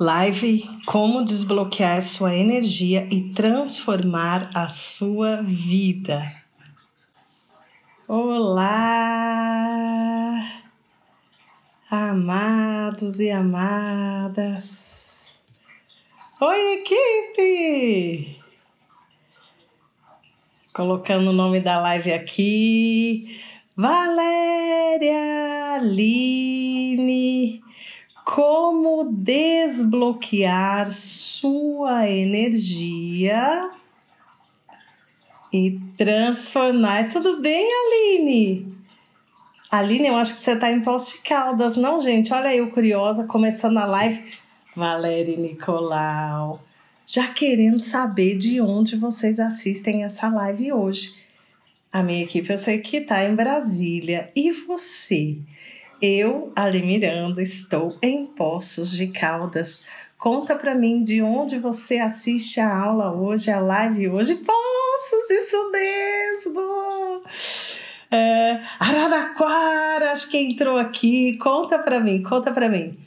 Live Como desbloquear sua energia e transformar a sua vida. Olá, amados e amadas. Oi, equipe! Colocando o nome da live aqui. Valéria Aline como desbloquear sua energia e transformar. Tudo bem, Aline? Aline, eu acho que você está em Poste Caldas, não, gente? Olha eu curiosa, começando a live. Valéria Nicolau, já querendo saber de onde vocês assistem essa live hoje. A minha equipe eu sei que está em Brasília. E você? Eu, Ali Miranda, estou em Poços de Caldas. Conta para mim de onde você assiste a aula hoje, a live hoje. Poços, isso mesmo! É, Araraquara, acho que entrou aqui. Conta para mim, conta para mim.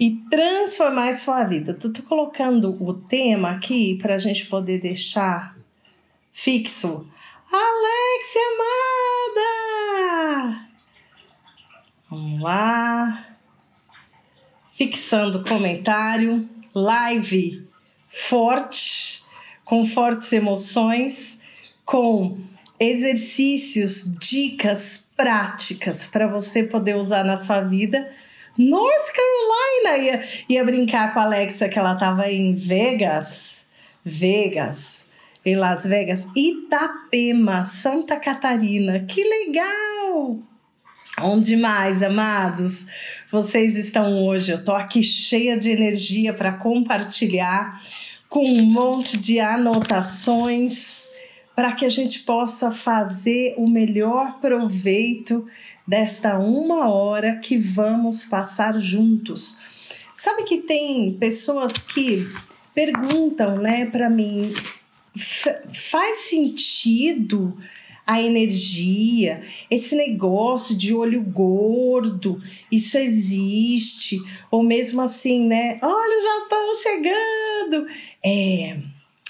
E transformar sua vida. Tu tô colocando o tema aqui para a gente poder deixar fixo. Alexia amada! Vamos lá. Fixando comentário. Live forte, com fortes emoções, com exercícios, dicas práticas para você poder usar na sua vida. North Carolina ia, ia brincar com a Alexa que ela estava em Vegas. Vegas, em Las Vegas, Itapema, Santa Catarina. Que legal! Onde mais, amados? Vocês estão hoje? Eu tô aqui cheia de energia para compartilhar com um monte de anotações para que a gente possa fazer o melhor proveito desta uma hora que vamos passar juntos. Sabe que tem pessoas que perguntam, né, para mim, faz sentido a energia, esse negócio de olho gordo, isso existe, ou mesmo assim, né? Olha, já estão chegando. É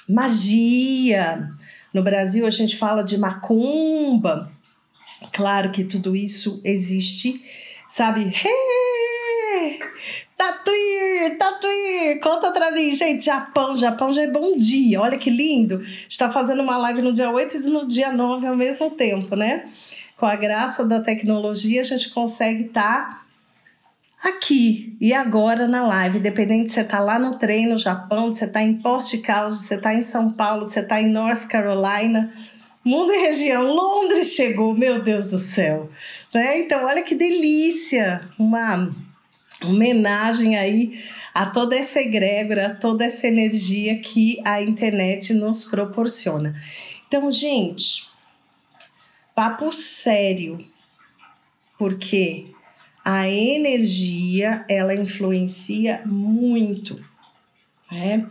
magia. No Brasil a gente fala de macumba. Claro que tudo isso existe, sabe? Hey! Tatuir, Tatuir, conta pra mim, gente. Japão, Japão já é bom dia. Olha que lindo. Está fazendo uma live no dia 8 e no dia 9 ao mesmo tempo, né? Com a graça da tecnologia, a gente consegue estar tá aqui e agora na live. Dependendo se você tá lá no trem no Japão, se você tá em Post Caldas, se você tá em São Paulo, se você tá em North Carolina, mundo e região. Londres chegou, meu Deus do céu. Né? Então, olha que delícia. Uma homenagem aí a toda essa egrégora, a toda essa energia que a internet nos proporciona. Então, gente, papo sério, porque a energia ela influencia muito, né?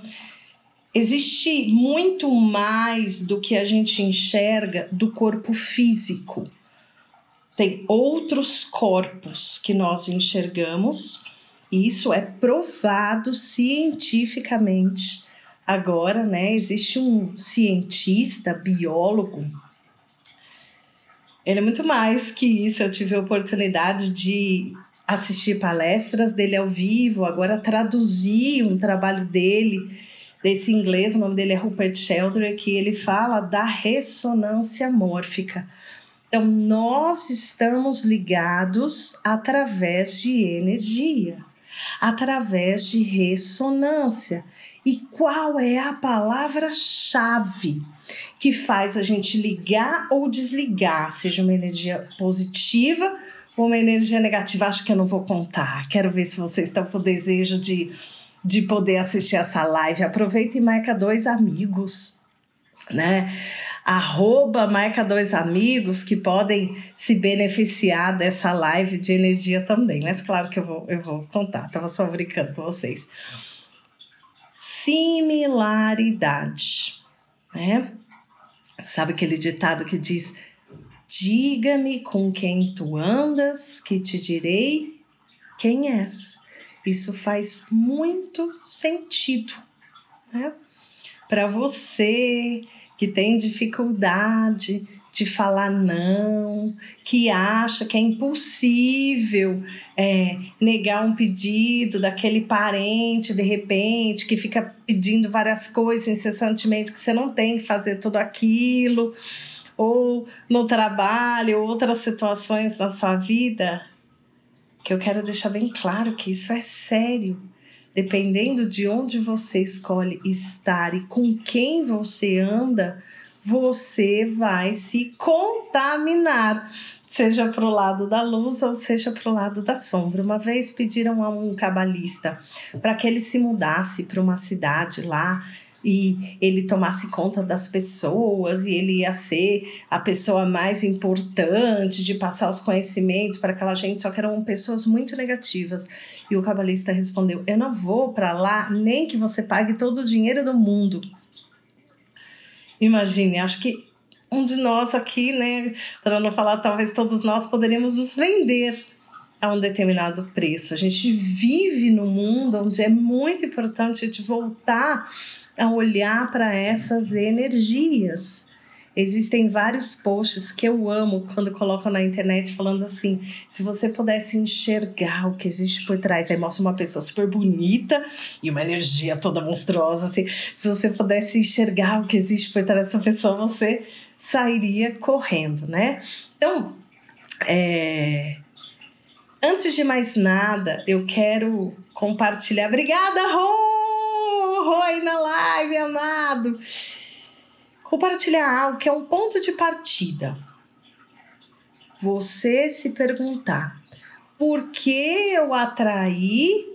Existe muito mais do que a gente enxerga do corpo físico tem outros corpos que nós enxergamos, e isso é provado cientificamente. Agora, né, existe um cientista, biólogo, ele é muito mais que isso. Eu tive a oportunidade de assistir palestras dele ao vivo, agora traduzir um trabalho dele, desse inglês, o nome dele é Rupert Sheldrake, que ele fala da ressonância mórfica. Então, nós estamos ligados através de energia, através de ressonância. E qual é a palavra-chave que faz a gente ligar ou desligar, seja uma energia positiva ou uma energia negativa? Acho que eu não vou contar. Quero ver se vocês estão com desejo de, de poder assistir essa live. Aproveita e marca dois amigos, né? Arroba marca dois amigos que podem se beneficiar dessa live de energia também. Mas claro que eu vou, eu vou contar, estava só brincando com vocês. Similaridade, né? Sabe aquele ditado que diz: Diga-me com quem tu andas, que te direi quem és. isso faz muito sentido. Né? Para você que tem dificuldade de falar não, que acha que é impossível é, negar um pedido daquele parente de repente, que fica pedindo várias coisas incessantemente, que você não tem que fazer tudo aquilo, ou no trabalho, outras situações na sua vida, que eu quero deixar bem claro que isso é sério. Dependendo de onde você escolhe estar e com quem você anda, você vai se contaminar, seja para o lado da luz ou seja para o lado da sombra. Uma vez pediram a um cabalista para que ele se mudasse para uma cidade lá e ele tomasse conta das pessoas e ele ia ser a pessoa mais importante de passar os conhecimentos para aquela gente, só que eram pessoas muito negativas. E o cabalista respondeu: Eu não vou para lá nem que você pague todo o dinheiro do mundo. Imagine, acho que um de nós aqui, né, para não falar talvez todos nós, poderíamos nos vender a um determinado preço. A gente vive num mundo onde é muito importante a gente voltar a olhar para essas energias. Existem vários posts que eu amo quando colocam na internet falando assim: se você pudesse enxergar o que existe por trás, aí mostra uma pessoa super bonita e uma energia toda monstruosa. Assim, se você pudesse enxergar o que existe por trás dessa pessoa, você sairia correndo, né? Então, é... antes de mais nada, eu quero compartilhar. Obrigada, Rô! Aí na live, amado compartilhar algo que é um ponto de partida. Você se perguntar: por que eu atraí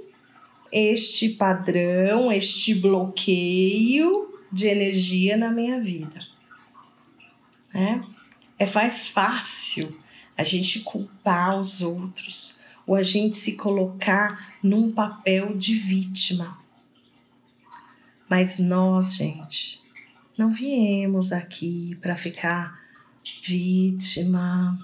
este padrão, este bloqueio de energia na minha vida? É, é mais fácil a gente culpar os outros ou a gente se colocar num papel de vítima. Mas nós, gente, não viemos aqui para ficar vítima,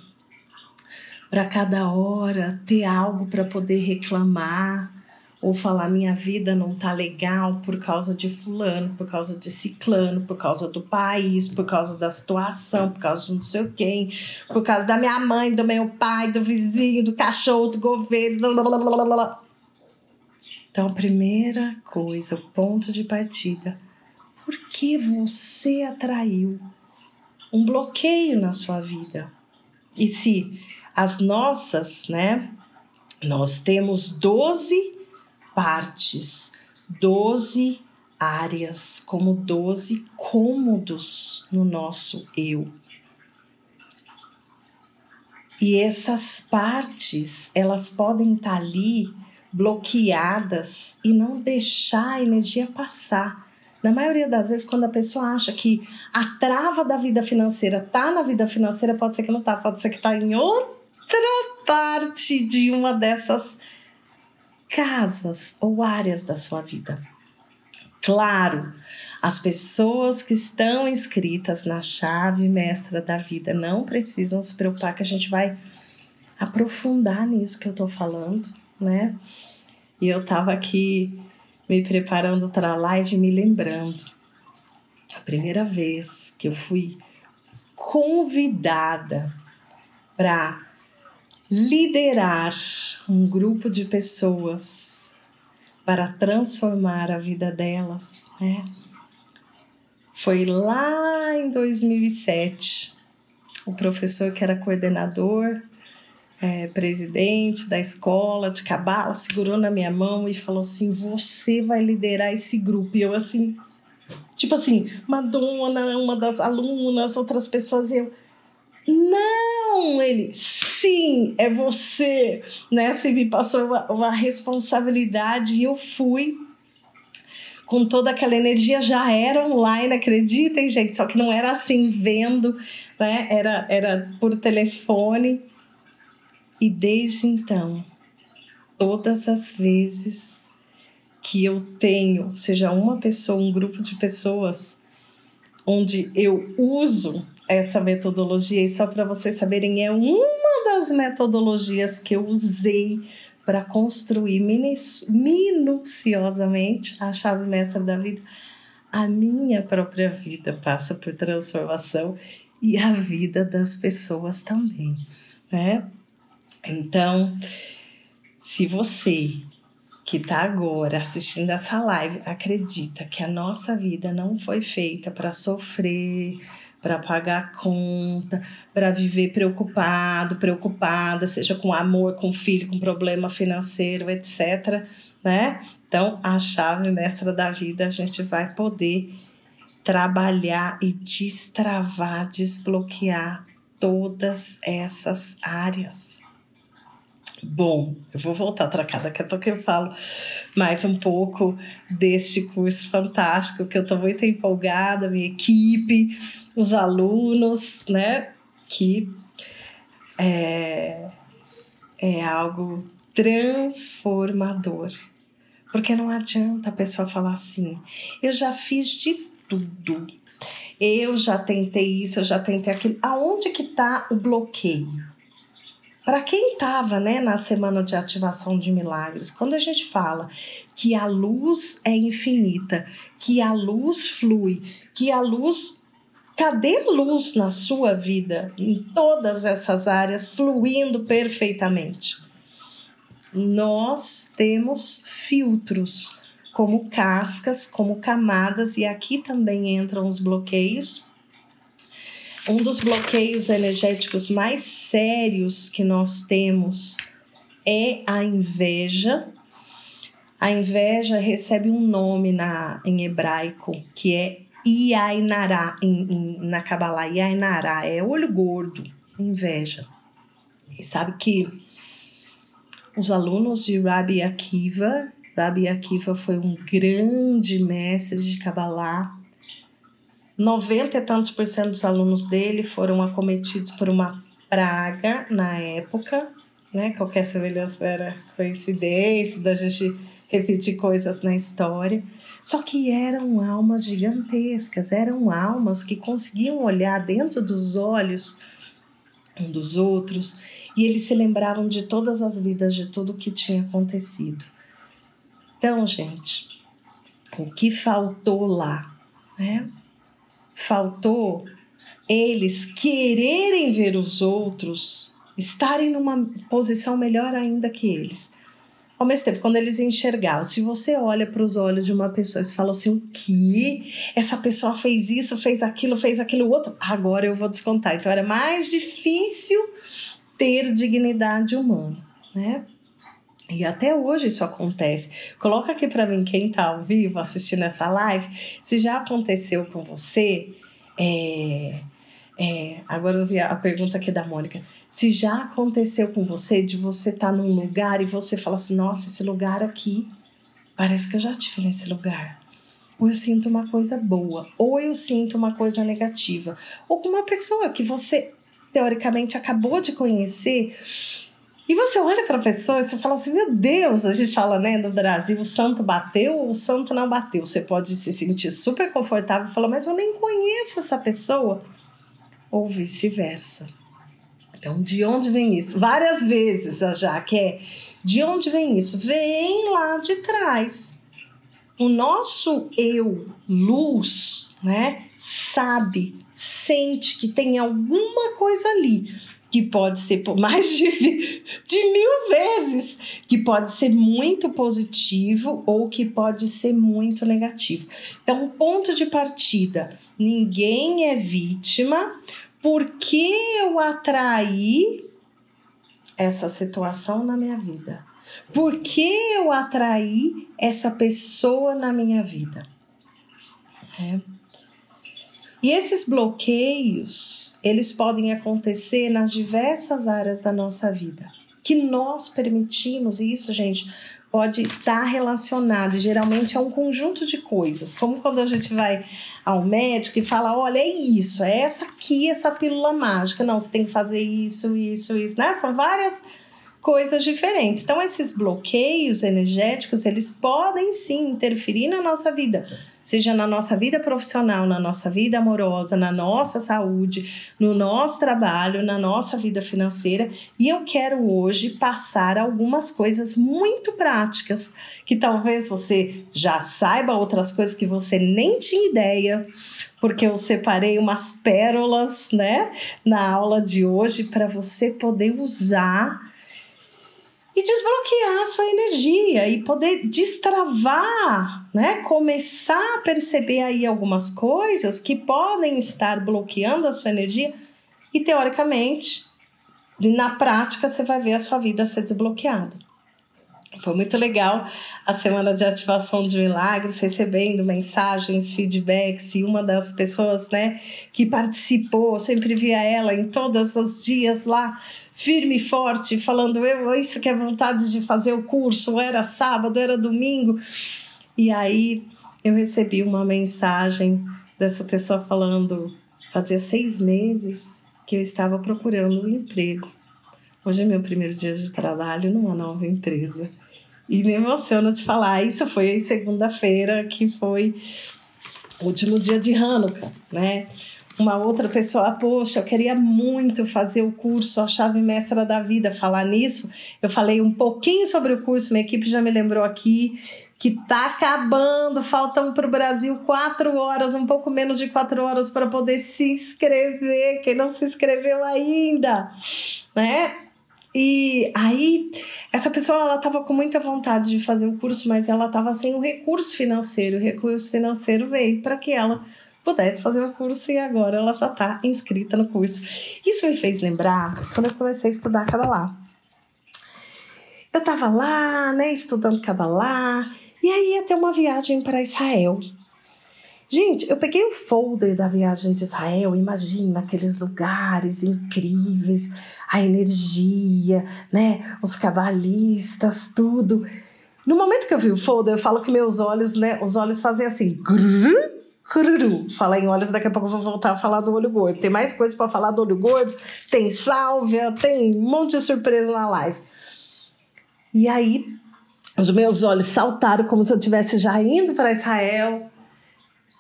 para cada hora ter algo para poder reclamar ou falar minha vida não tá legal por causa de fulano, por causa de ciclano, por causa do país, por causa da situação, por causa de não sei quem, por causa da minha mãe, do meu pai, do vizinho, do cachorro, do governo, blá, blá, blá, blá. Então, a primeira coisa, o ponto de partida porque você atraiu um bloqueio na sua vida. E se as nossas, né? Nós temos 12 partes, 12 áreas, como 12 cômodos no nosso eu. E essas partes, elas podem estar ali bloqueadas e não deixar a energia passar. Na maioria das vezes, quando a pessoa acha que a trava da vida financeira tá na vida financeira, pode ser que não tá, pode ser que tá em outra parte de uma dessas casas ou áreas da sua vida. Claro, as pessoas que estão inscritas na chave mestra da vida não precisam se preocupar que a gente vai aprofundar nisso que eu tô falando, né? E eu tava aqui me preparando para a live, me lembrando. A primeira vez que eu fui convidada para liderar um grupo de pessoas para transformar a vida delas, né? Foi lá em 2007. O professor que era coordenador é, presidente da escola de cabala segurou na minha mão e falou assim: Você vai liderar esse grupo. E eu, assim, tipo assim, Madonna, uma das alunas, outras pessoas, eu. Não, ele, sim, é você, né? Assim, me passou uma, uma responsabilidade e eu fui com toda aquela energia, já era online, acreditem, gente, só que não era assim, vendo, né? Era, era por telefone. E desde então, todas as vezes que eu tenho, seja uma pessoa, um grupo de pessoas, onde eu uso essa metodologia, e só para vocês saberem, é uma das metodologias que eu usei para construir minuciosamente a chave mestra da vida. A minha própria vida passa por transformação e a vida das pessoas também, né? Então, se você que está agora assistindo essa live acredita que a nossa vida não foi feita para sofrer, para pagar conta, para viver preocupado, preocupada, seja com amor, com filho, com problema financeiro, etc. Né? Então, a chave mestra da vida a gente vai poder trabalhar e destravar, desbloquear todas essas áreas. Bom, eu vou voltar para cá, daqui a pouco eu falo mais um pouco deste curso fantástico que eu estou muito empolgada, minha equipe, os alunos, né? Que é, é algo transformador. Porque não adianta a pessoa falar assim, eu já fiz de tudo. Eu já tentei isso, eu já tentei aquilo. Aonde que está o bloqueio? Para quem estava né, na semana de ativação de milagres, quando a gente fala que a luz é infinita, que a luz flui, que a luz. Cadê luz na sua vida, em todas essas áreas, fluindo perfeitamente? Nós temos filtros, como cascas, como camadas, e aqui também entram os bloqueios um dos bloqueios energéticos mais sérios que nós temos é a inveja. A inveja recebe um nome na, em hebraico que é Iainará, em, em, na Kabbalah. Iainará é olho gordo, inveja. E sabe que os alunos de Rabi Akiva, Rabi Akiva foi um grande mestre de Kabbalah 90 e tantos por cento dos alunos dele foram acometidos por uma praga na época, né? Qualquer semelhança era coincidência da gente repetir coisas na história. Só que eram almas gigantescas, eram almas que conseguiam olhar dentro dos olhos um dos outros e eles se lembravam de todas as vidas, de tudo que tinha acontecido. Então, gente, o que faltou lá, né? Faltou eles quererem ver os outros estarem numa posição melhor ainda que eles. Ao mesmo tempo, quando eles enxergavam, se você olha para os olhos de uma pessoa e fala assim: o que? Essa pessoa fez isso, fez aquilo, fez aquilo outro, agora eu vou descontar. Então era mais difícil ter dignidade humana, né? E até hoje isso acontece. Coloca aqui para mim quem está ao vivo assistindo essa live, se já aconteceu com você. É, é, agora eu vi a pergunta aqui da Mônica. Se já aconteceu com você de você estar tá num lugar e você fala assim: nossa, esse lugar aqui, parece que eu já tive nesse lugar. Ou eu sinto uma coisa boa, ou eu sinto uma coisa negativa. Ou com uma pessoa que você teoricamente acabou de conhecer e você olha para a pessoa e você fala assim: meu Deus, a gente fala, né, no Brasil, o santo bateu ou o santo não bateu. Você pode se sentir super confortável e falar, mas eu nem conheço essa pessoa. Ou vice-versa. Então, de onde vem isso? Várias vezes já que é. De onde vem isso? Vem lá de trás. O nosso eu, luz, né, sabe, sente que tem alguma coisa ali que pode ser por mais de, de mil vezes, que pode ser muito positivo ou que pode ser muito negativo. Então, ponto de partida: ninguém é vítima porque eu atraí essa situação na minha vida. Por que eu atraí essa pessoa na minha vida? É. E esses bloqueios, eles podem acontecer nas diversas áreas da nossa vida, que nós permitimos, e isso, gente, pode estar relacionado, geralmente é um conjunto de coisas, como quando a gente vai ao médico e fala, olha, é isso, é essa aqui, essa pílula mágica, não, você tem que fazer isso, isso, isso, né? São várias coisas diferentes. Então, esses bloqueios energéticos, eles podem sim interferir na nossa vida, seja na nossa vida profissional, na nossa vida amorosa, na nossa saúde, no nosso trabalho, na nossa vida financeira. E eu quero hoje passar algumas coisas muito práticas que talvez você já saiba outras coisas que você nem tinha ideia porque eu separei umas pérolas, né, na aula de hoje para você poder usar e desbloquear a sua energia e poder destravar, né? Começar a perceber aí algumas coisas que podem estar bloqueando a sua energia e teoricamente, na prática, você vai ver a sua vida ser desbloqueada. Foi muito legal a semana de ativação de milagres, recebendo mensagens, feedbacks, e uma das pessoas né, que participou, sempre via ela em todos os dias lá, firme e forte, falando: eu, isso que é vontade de fazer o curso, era sábado, era domingo. E aí eu recebi uma mensagem dessa pessoa falando: fazia seis meses que eu estava procurando um emprego. Hoje é meu primeiro dia de trabalho numa nova empresa. E me emociona de falar. Isso foi em segunda-feira, que foi o último dia de Hanukkah, né? Uma outra pessoa, poxa, eu queria muito fazer o curso, a chave mestra da vida. Falar nisso, eu falei um pouquinho sobre o curso, minha equipe já me lembrou aqui que tá acabando, faltam para o Brasil quatro horas, um pouco menos de quatro horas para poder se inscrever. Quem não se inscreveu ainda, né? E aí, essa pessoa ela estava com muita vontade de fazer o curso, mas ela estava sem o recurso financeiro. O recurso financeiro veio para que ela pudesse fazer o curso e agora ela já está inscrita no curso. Isso me fez lembrar quando eu comecei a estudar Kabbalah. Eu estava lá, né, estudando Kabbalah, e aí ia ter uma viagem para Israel. Gente, eu peguei o folder da viagem de Israel, imagina aqueles lugares incríveis, a energia, né? Os cabalistas, tudo. No momento que eu vi o folder, eu falo que meus olhos, né? Os olhos fazem assim. Grrr, Cururu. Falar em olhos, daqui a pouco eu vou voltar a falar do olho gordo. Tem mais coisa para falar do olho gordo, tem sálvia, tem um monte de surpresa na live. E aí, os meus olhos saltaram como se eu estivesse já indo para Israel.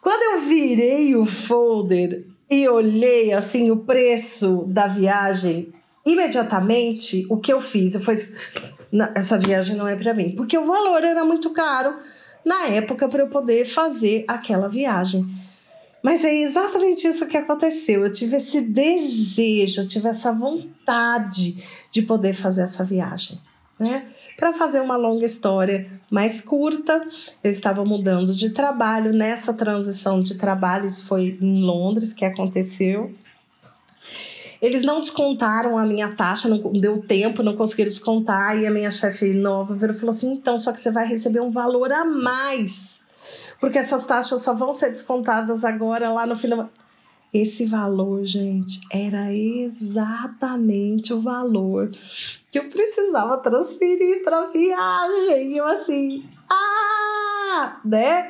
Quando eu virei o folder e olhei assim o preço da viagem, imediatamente o que eu fiz, eu falei, essa viagem não é para mim, porque o valor era muito caro na época para eu poder fazer aquela viagem. Mas é exatamente isso que aconteceu. Eu tive esse desejo, eu tive essa vontade de poder fazer essa viagem, né? Para fazer uma longa história mais curta, eu estava mudando de trabalho. Nessa transição de trabalho, isso foi em Londres que aconteceu. Eles não descontaram a minha taxa, não deu tempo, não conseguiram descontar. E a minha chefe nova virou falou assim: então, só que você vai receber um valor a mais. Porque essas taxas só vão ser descontadas agora lá no final. Esse valor, gente, era exatamente o valor que eu precisava transferir para a viagem. E eu assim, ah, né?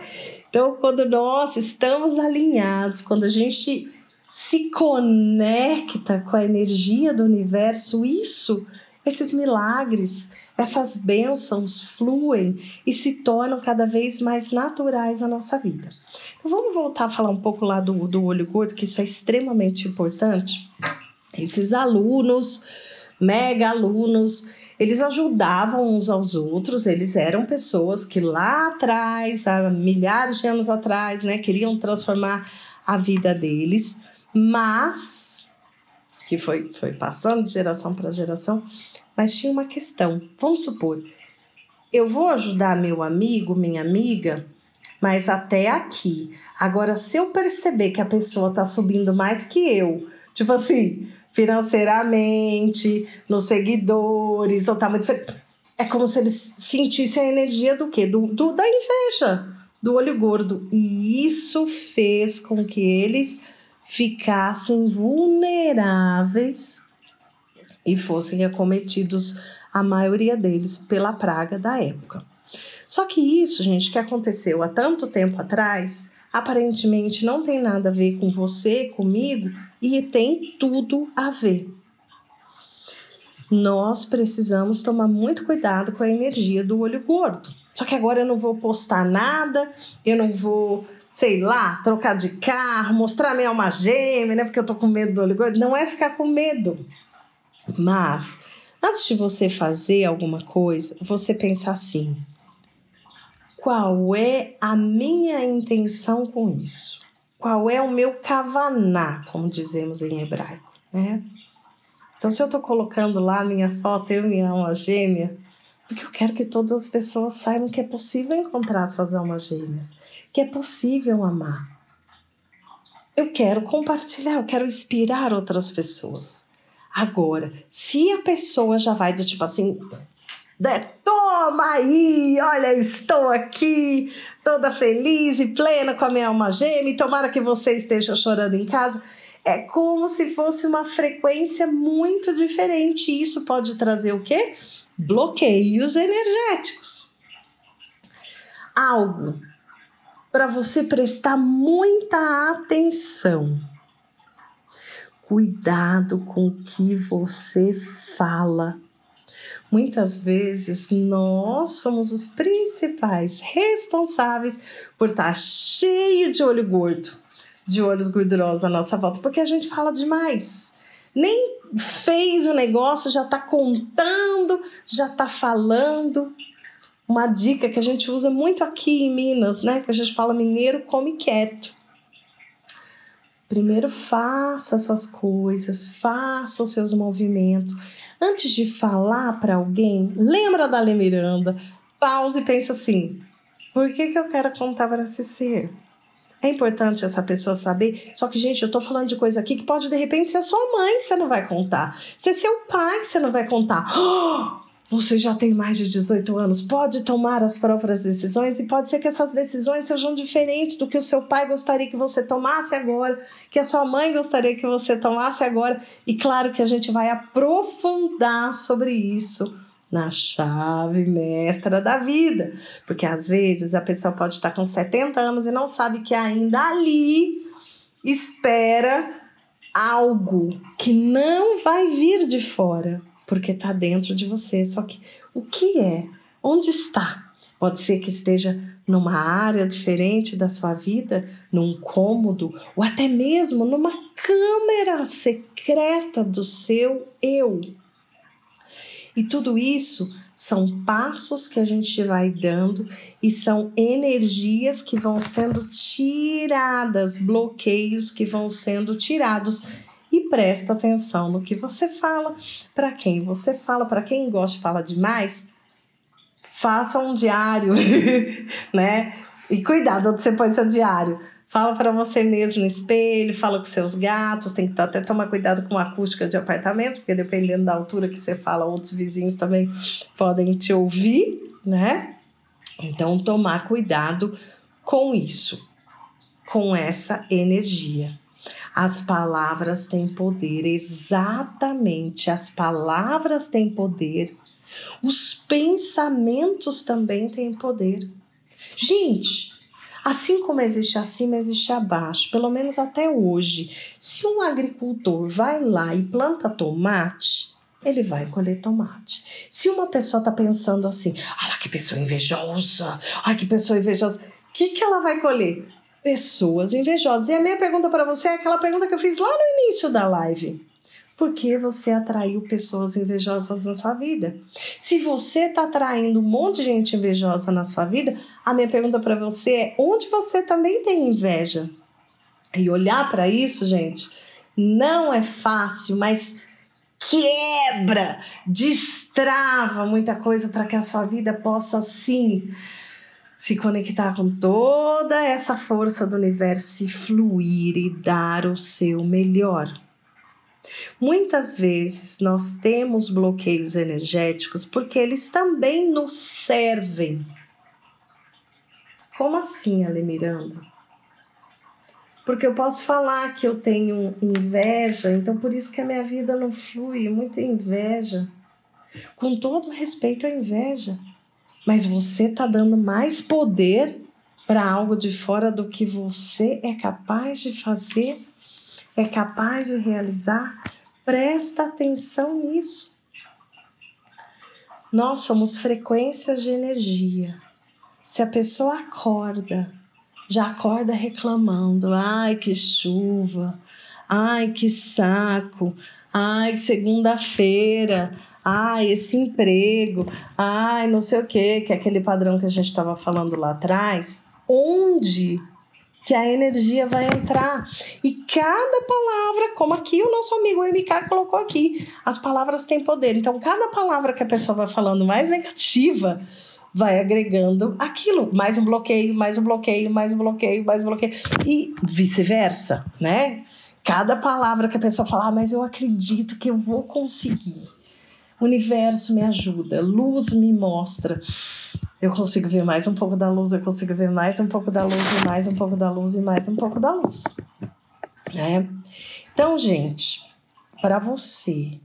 Então, quando nós estamos alinhados, quando a gente se conecta com a energia do universo, isso, esses milagres, essas bênçãos fluem e se tornam cada vez mais naturais na nossa vida. Então vamos voltar a falar um pouco lá do, do olho gordo, que isso é extremamente importante. Esses alunos, mega alunos, eles ajudavam uns aos outros, eles eram pessoas que lá atrás, há milhares de anos atrás, né, queriam transformar a vida deles mas que foi, foi passando de geração para geração, mas tinha uma questão. Vamos supor, eu vou ajudar meu amigo, minha amiga, mas até aqui. Agora, se eu perceber que a pessoa está subindo mais que eu, tipo assim, financeiramente, nos seguidores, ou tá muito. É como se eles sentissem a energia do quê? Do, do, da inveja, do olho gordo. E isso fez com que eles ficassem vulneráveis e fossem acometidos, a maioria deles, pela praga da época. Só que isso, gente, que aconteceu há tanto tempo atrás, aparentemente não tem nada a ver com você, comigo, e tem tudo a ver. nós precisamos tomar muito cuidado com a energia do olho gordo. Só que agora eu não vou postar nada, eu não vou, sei lá, trocar de carro, mostrar minha alma gêmea, né? Porque eu tô com medo do olho. Não é ficar com medo. Mas, antes de você fazer alguma coisa, você pensa assim: qual é a minha intenção com isso? Qual é o meu kavaná, como dizemos em hebraico, né? Então, se eu estou colocando lá minha foto, eu e minha alma gêmea, porque eu quero que todas as pessoas saibam que é possível encontrar suas almas gêmeas, que é possível amar. Eu quero compartilhar, eu quero inspirar outras pessoas. Agora, se a pessoa já vai do tipo assim, toma aí, olha, eu estou aqui, toda feliz e plena com a minha alma gêmea, e tomara que você esteja chorando em casa é como se fosse uma frequência muito diferente. Isso pode trazer o quê? Bloqueios energéticos. Algo para você prestar muita atenção. Cuidado com o que você fala. Muitas vezes nós somos os principais responsáveis por estar tá cheio de olho gordo de olhos gordurosos à nossa volta, porque a gente fala demais. Nem fez o negócio, já está contando, já está falando. Uma dica que a gente usa muito aqui em Minas, né? Que a gente fala mineiro come quieto. Primeiro faça as suas coisas, faça os seus movimentos. Antes de falar para alguém, lembra da Lê Miranda, pause e pensa assim: por que, que eu quero contar para esse ser? É importante essa pessoa saber. Só que, gente, eu tô falando de coisa aqui que pode de repente ser sua mãe que você não vai contar. Ser seu pai que você não vai contar. você já tem mais de 18 anos, pode tomar as próprias decisões e pode ser que essas decisões sejam diferentes do que o seu pai gostaria que você tomasse agora, que a sua mãe gostaria que você tomasse agora. E claro que a gente vai aprofundar sobre isso na chave mestra da vida. Porque às vezes a pessoa pode estar com 70 anos e não sabe que ainda ali espera algo que não vai vir de fora, porque está dentro de você. Só que o que é? Onde está? Pode ser que esteja numa área diferente da sua vida, num cômodo, ou até mesmo numa câmera secreta do seu eu. E tudo isso são passos que a gente vai dando e são energias que vão sendo tiradas, bloqueios que vão sendo tirados. E presta atenção no que você fala, para quem você fala, para quem gosta de falar demais, faça um diário, né? E cuidado onde você põe seu diário Fala para você mesmo no espelho, fala com seus gatos, tem que até tomar cuidado com a acústica de apartamento, porque dependendo da altura que você fala, outros vizinhos também podem te ouvir, né? Então, tomar cuidado com isso, com essa energia. As palavras têm poder, exatamente, as palavras têm poder, os pensamentos também têm poder. Gente, Assim como existe acima, existe abaixo, pelo menos até hoje. Se um agricultor vai lá e planta tomate, ele vai colher tomate. Se uma pessoa está pensando assim, olha que pessoa invejosa, ai que pessoa invejosa, o que, que ela vai colher? Pessoas invejosas. E a minha pergunta para você é aquela pergunta que eu fiz lá no início da live porque você atraiu pessoas invejosas na sua vida. Se você está atraindo um monte de gente invejosa na sua vida, a minha pergunta para você é: onde você também tem inveja? E olhar para isso, gente, não é fácil, mas quebra, destrava muita coisa para que a sua vida possa sim se conectar com toda essa força do universo e fluir e dar o seu melhor. Muitas vezes nós temos bloqueios energéticos porque eles também nos servem. Como assim, Ale Miranda? Porque eu posso falar que eu tenho inveja, então por isso que a minha vida não flui, muita inveja. Com todo respeito à inveja. Mas você está dando mais poder para algo de fora do que você é capaz de fazer é capaz de realizar, presta atenção nisso. Nós somos frequências de energia. Se a pessoa acorda, já acorda reclamando: ai, que chuva, ai, que saco, ai, segunda-feira, ai, esse emprego, ai, não sei o quê, que é aquele padrão que a gente estava falando lá atrás. Onde que a energia vai entrar. E cada palavra, como aqui o nosso amigo MK colocou aqui, as palavras têm poder. Então, cada palavra que a pessoa vai falando mais negativa, vai agregando aquilo, mais um bloqueio, mais um bloqueio, mais um bloqueio, mais um bloqueio e vice-versa, né? Cada palavra que a pessoa fala, ah, mas eu acredito que eu vou conseguir. Universo me ajuda, luz me mostra eu consigo ver mais um pouco da luz, eu consigo ver mais um pouco da luz, e mais um pouco da luz, e mais um pouco da luz. Né? Então, gente, para você,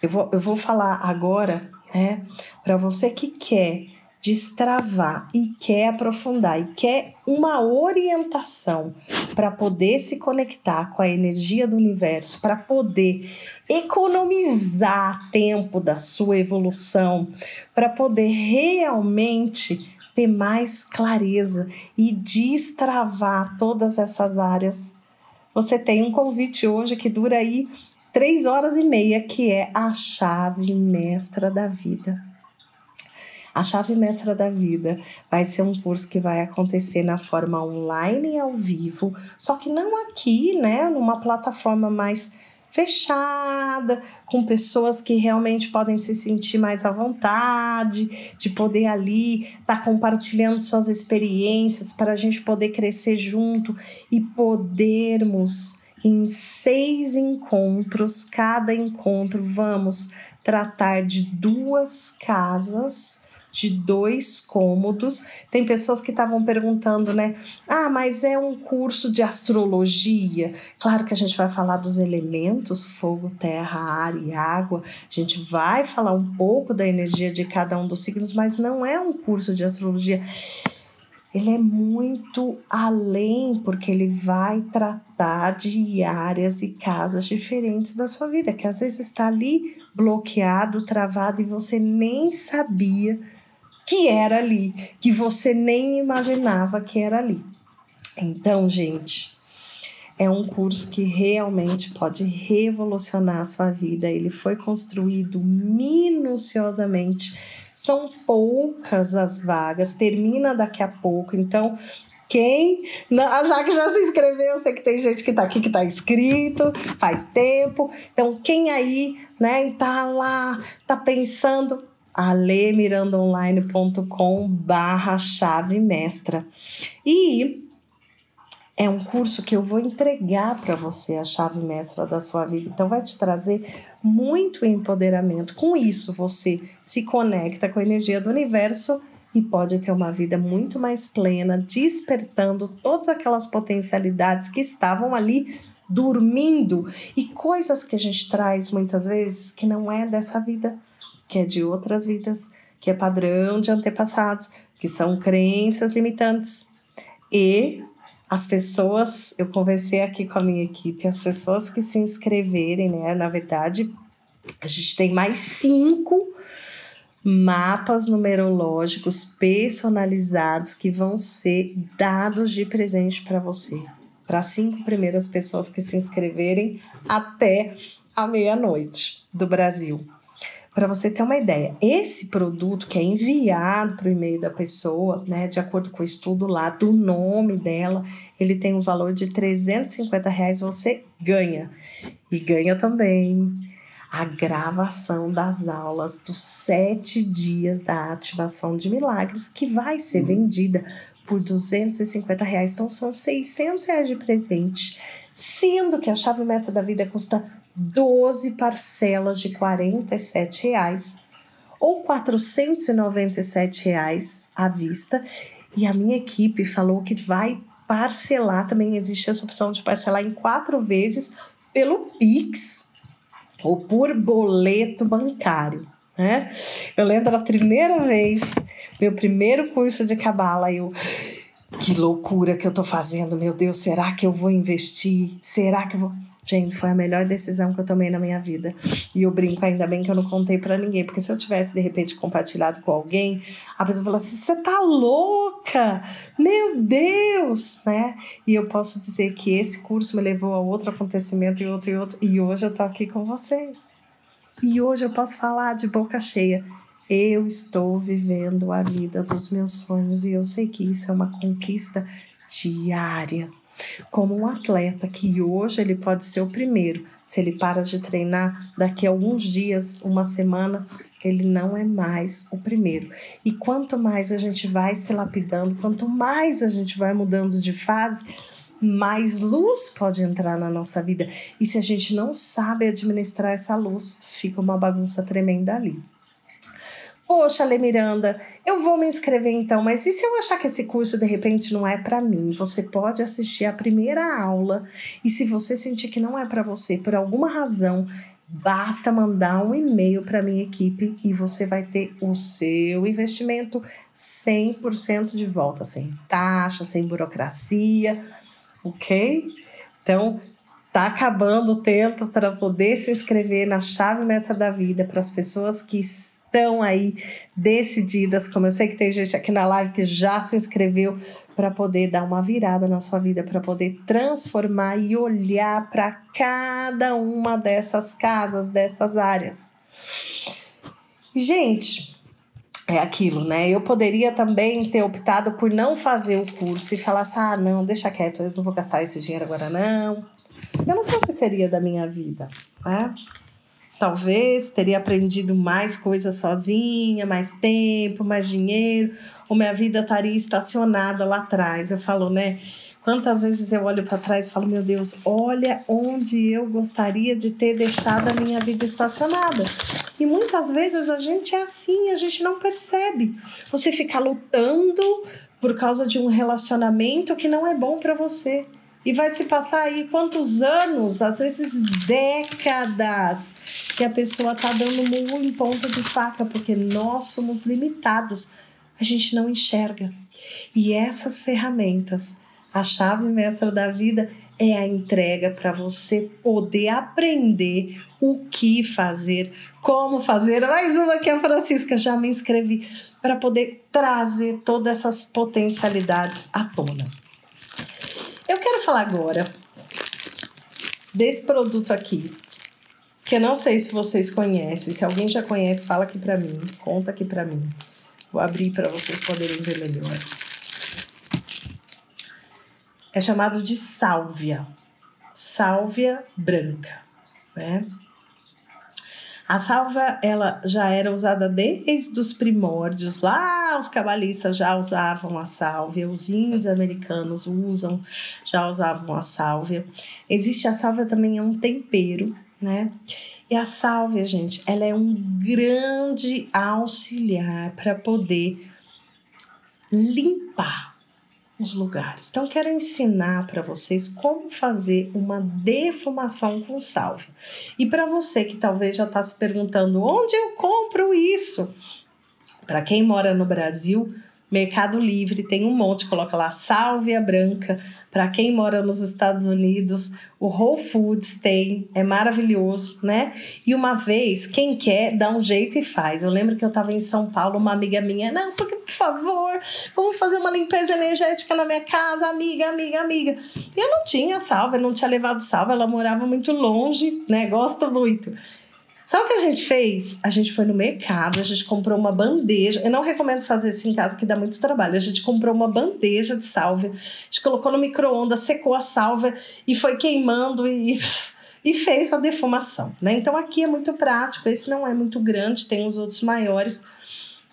eu vou, eu vou falar agora, né? Para você que quer destravar e quer aprofundar e quer uma orientação para poder se conectar com a energia do universo, para poder economizar tempo da sua evolução, para poder realmente ter mais clareza e destravar todas essas áreas. Você tem um convite hoje que dura aí três horas e meia, que é a chave mestra da vida. A chave mestra da vida vai ser um curso que vai acontecer na forma online e ao vivo, só que não aqui, né, numa plataforma mais fechada, com pessoas que realmente podem se sentir mais à vontade, de poder ali estar tá compartilhando suas experiências para a gente poder crescer junto e podermos em seis encontros, cada encontro vamos tratar de duas casas de dois cômodos. Tem pessoas que estavam perguntando, né? Ah, mas é um curso de astrologia. Claro que a gente vai falar dos elementos: fogo, terra, ar e água. A gente vai falar um pouco da energia de cada um dos signos, mas não é um curso de astrologia. Ele é muito além, porque ele vai tratar de áreas e casas diferentes da sua vida, que às vezes está ali bloqueado, travado e você nem sabia que era ali, que você nem imaginava que era ali. Então, gente, é um curso que realmente pode revolucionar a sua vida. Ele foi construído minuciosamente. São poucas as vagas, termina daqui a pouco. Então, quem. A Jaque já se inscreveu, eu sei que tem gente que tá aqui que tá inscrito faz tempo. Então, quem aí, né, tá lá, tá pensando, alemirandaonline.com barra chave mestra. E é um curso que eu vou entregar para você a chave mestra da sua vida. Então vai te trazer muito empoderamento. Com isso você se conecta com a energia do universo e pode ter uma vida muito mais plena, despertando todas aquelas potencialidades que estavam ali dormindo e coisas que a gente traz muitas vezes que não é dessa vida que é de outras vidas, que é padrão de antepassados, que são crenças limitantes. E as pessoas, eu conversei aqui com a minha equipe, as pessoas que se inscreverem, né? Na verdade, a gente tem mais cinco mapas numerológicos personalizados que vão ser dados de presente para você, para cinco primeiras pessoas que se inscreverem até a meia-noite do Brasil. Para você ter uma ideia, esse produto que é enviado para o e-mail da pessoa, né, de acordo com o estudo lá do nome dela, ele tem um valor de 350 reais, você ganha. E ganha também a gravação das aulas dos sete dias da ativação de milagres, que vai ser vendida por 250 reais. Então são 600 reais de presente, sendo que a chave mestra da vida custa 12 parcelas de 47 reais, ou 497 reais à vista. E a minha equipe falou que vai parcelar, também existe essa opção de parcelar em quatro vezes pelo Pix ou por boleto bancário. Né? Eu lembro da primeira vez, meu primeiro curso de cabala, eu que loucura que eu tô fazendo, meu Deus, será que eu vou investir? Será que eu vou Gente, foi a melhor decisão que eu tomei na minha vida. E eu brinco, ainda bem que eu não contei para ninguém, porque se eu tivesse de repente compartilhado com alguém, a pessoa fala assim: você tá louca? Meu Deus, né? E eu posso dizer que esse curso me levou a outro acontecimento e outro e outro. E hoje eu tô aqui com vocês. E hoje eu posso falar de boca cheia. Eu estou vivendo a vida dos meus sonhos e eu sei que isso é uma conquista diária como um atleta que hoje ele pode ser o primeiro, se ele para de treinar, daqui a alguns dias, uma semana, ele não é mais o primeiro. E quanto mais a gente vai se lapidando, quanto mais a gente vai mudando de fase, mais luz pode entrar na nossa vida. E se a gente não sabe administrar essa luz, fica uma bagunça tremenda ali. Poxa, Lê Miranda, eu vou me inscrever então, mas e se eu achar que esse curso de repente não é para mim? Você pode assistir a primeira aula e se você sentir que não é para você por alguma razão, basta mandar um e-mail para minha equipe e você vai ter o seu investimento 100% de volta, sem taxa, sem burocracia, ok? Então, tá acabando o tempo para poder se inscrever na chave mestra da vida para as pessoas que estão aí decididas, como eu sei que tem gente aqui na live que já se inscreveu para poder dar uma virada na sua vida, para poder transformar e olhar para cada uma dessas casas, dessas áreas. Gente, é aquilo, né? Eu poderia também ter optado por não fazer o curso e falar assim: ah, não, deixa quieto, eu não vou gastar esse dinheiro agora, não. Eu não sei o que seria da minha vida, né? Talvez teria aprendido mais coisas sozinha, mais tempo, mais dinheiro, ou minha vida estaria estacionada lá atrás. Eu falo, né? Quantas vezes eu olho para trás e falo, meu Deus, olha onde eu gostaria de ter deixado a minha vida estacionada. E muitas vezes a gente é assim, a gente não percebe. Você fica lutando por causa de um relacionamento que não é bom para você. E vai se passar aí quantos anos, às vezes décadas, que a pessoa tá dando murro em ponta de faca, porque nós somos limitados, a gente não enxerga. E essas ferramentas, a chave mestra da vida é a entrega para você poder aprender o que fazer, como fazer. Mais uma que a Francisca já me inscrevi para poder trazer todas essas potencialidades à tona. Eu quero falar agora desse produto aqui, que eu não sei se vocês conhecem. Se alguém já conhece, fala aqui para mim, conta aqui para mim. Vou abrir para vocês poderem ver melhor. É chamado de sálvia, sálvia branca, né? A salva ela já era usada desde os primórdios, lá os cabalistas já usavam a sálvia, os índios americanos usam, já usavam a sálvia. Existe a sálvia também é um tempero, né? E a sálvia, gente, ela é um grande auxiliar para poder limpar os lugares. Então, quero ensinar para vocês como fazer uma defumação com sálvia. E para você que talvez já está se perguntando onde eu compro isso, para quem mora no Brasil, Mercado Livre tem um monte, coloca lá sálvia branca. Para quem mora nos Estados Unidos, o Whole Foods tem, é maravilhoso, né? E uma vez, quem quer, dá um jeito e faz. Eu lembro que eu estava em São Paulo, uma amiga minha, não, porque, por favor, vamos fazer uma limpeza energética na minha casa, amiga, amiga, amiga. Eu não tinha salva, não tinha levado salva, ela morava muito longe, né? Gosto muito. Sabe o que a gente fez? A gente foi no mercado, a gente comprou uma bandeja. Eu não recomendo fazer isso em casa, que dá muito trabalho. A gente comprou uma bandeja de sálvia, a gente colocou no micro-ondas, secou a sálvia e foi queimando e, e fez a defumação. Né? Então aqui é muito prático, esse não é muito grande, tem os outros maiores.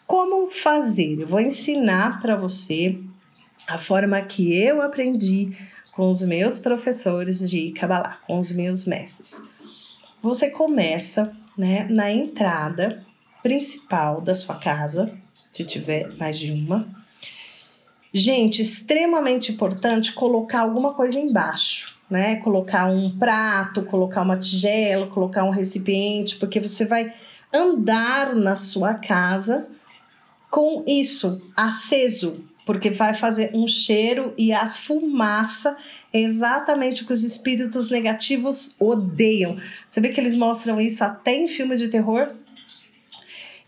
Como fazer? Eu vou ensinar para você a forma que eu aprendi com os meus professores de Kabbalah, com os meus mestres. Você começa né, na entrada principal da sua casa, se tiver mais de uma. Gente, extremamente importante colocar alguma coisa embaixo, né? Colocar um prato, colocar uma tigela, colocar um recipiente, porque você vai andar na sua casa com isso aceso, porque vai fazer um cheiro e a fumaça é exatamente o que os espíritos negativos odeiam. Você vê que eles mostram isso até em filmes de terror?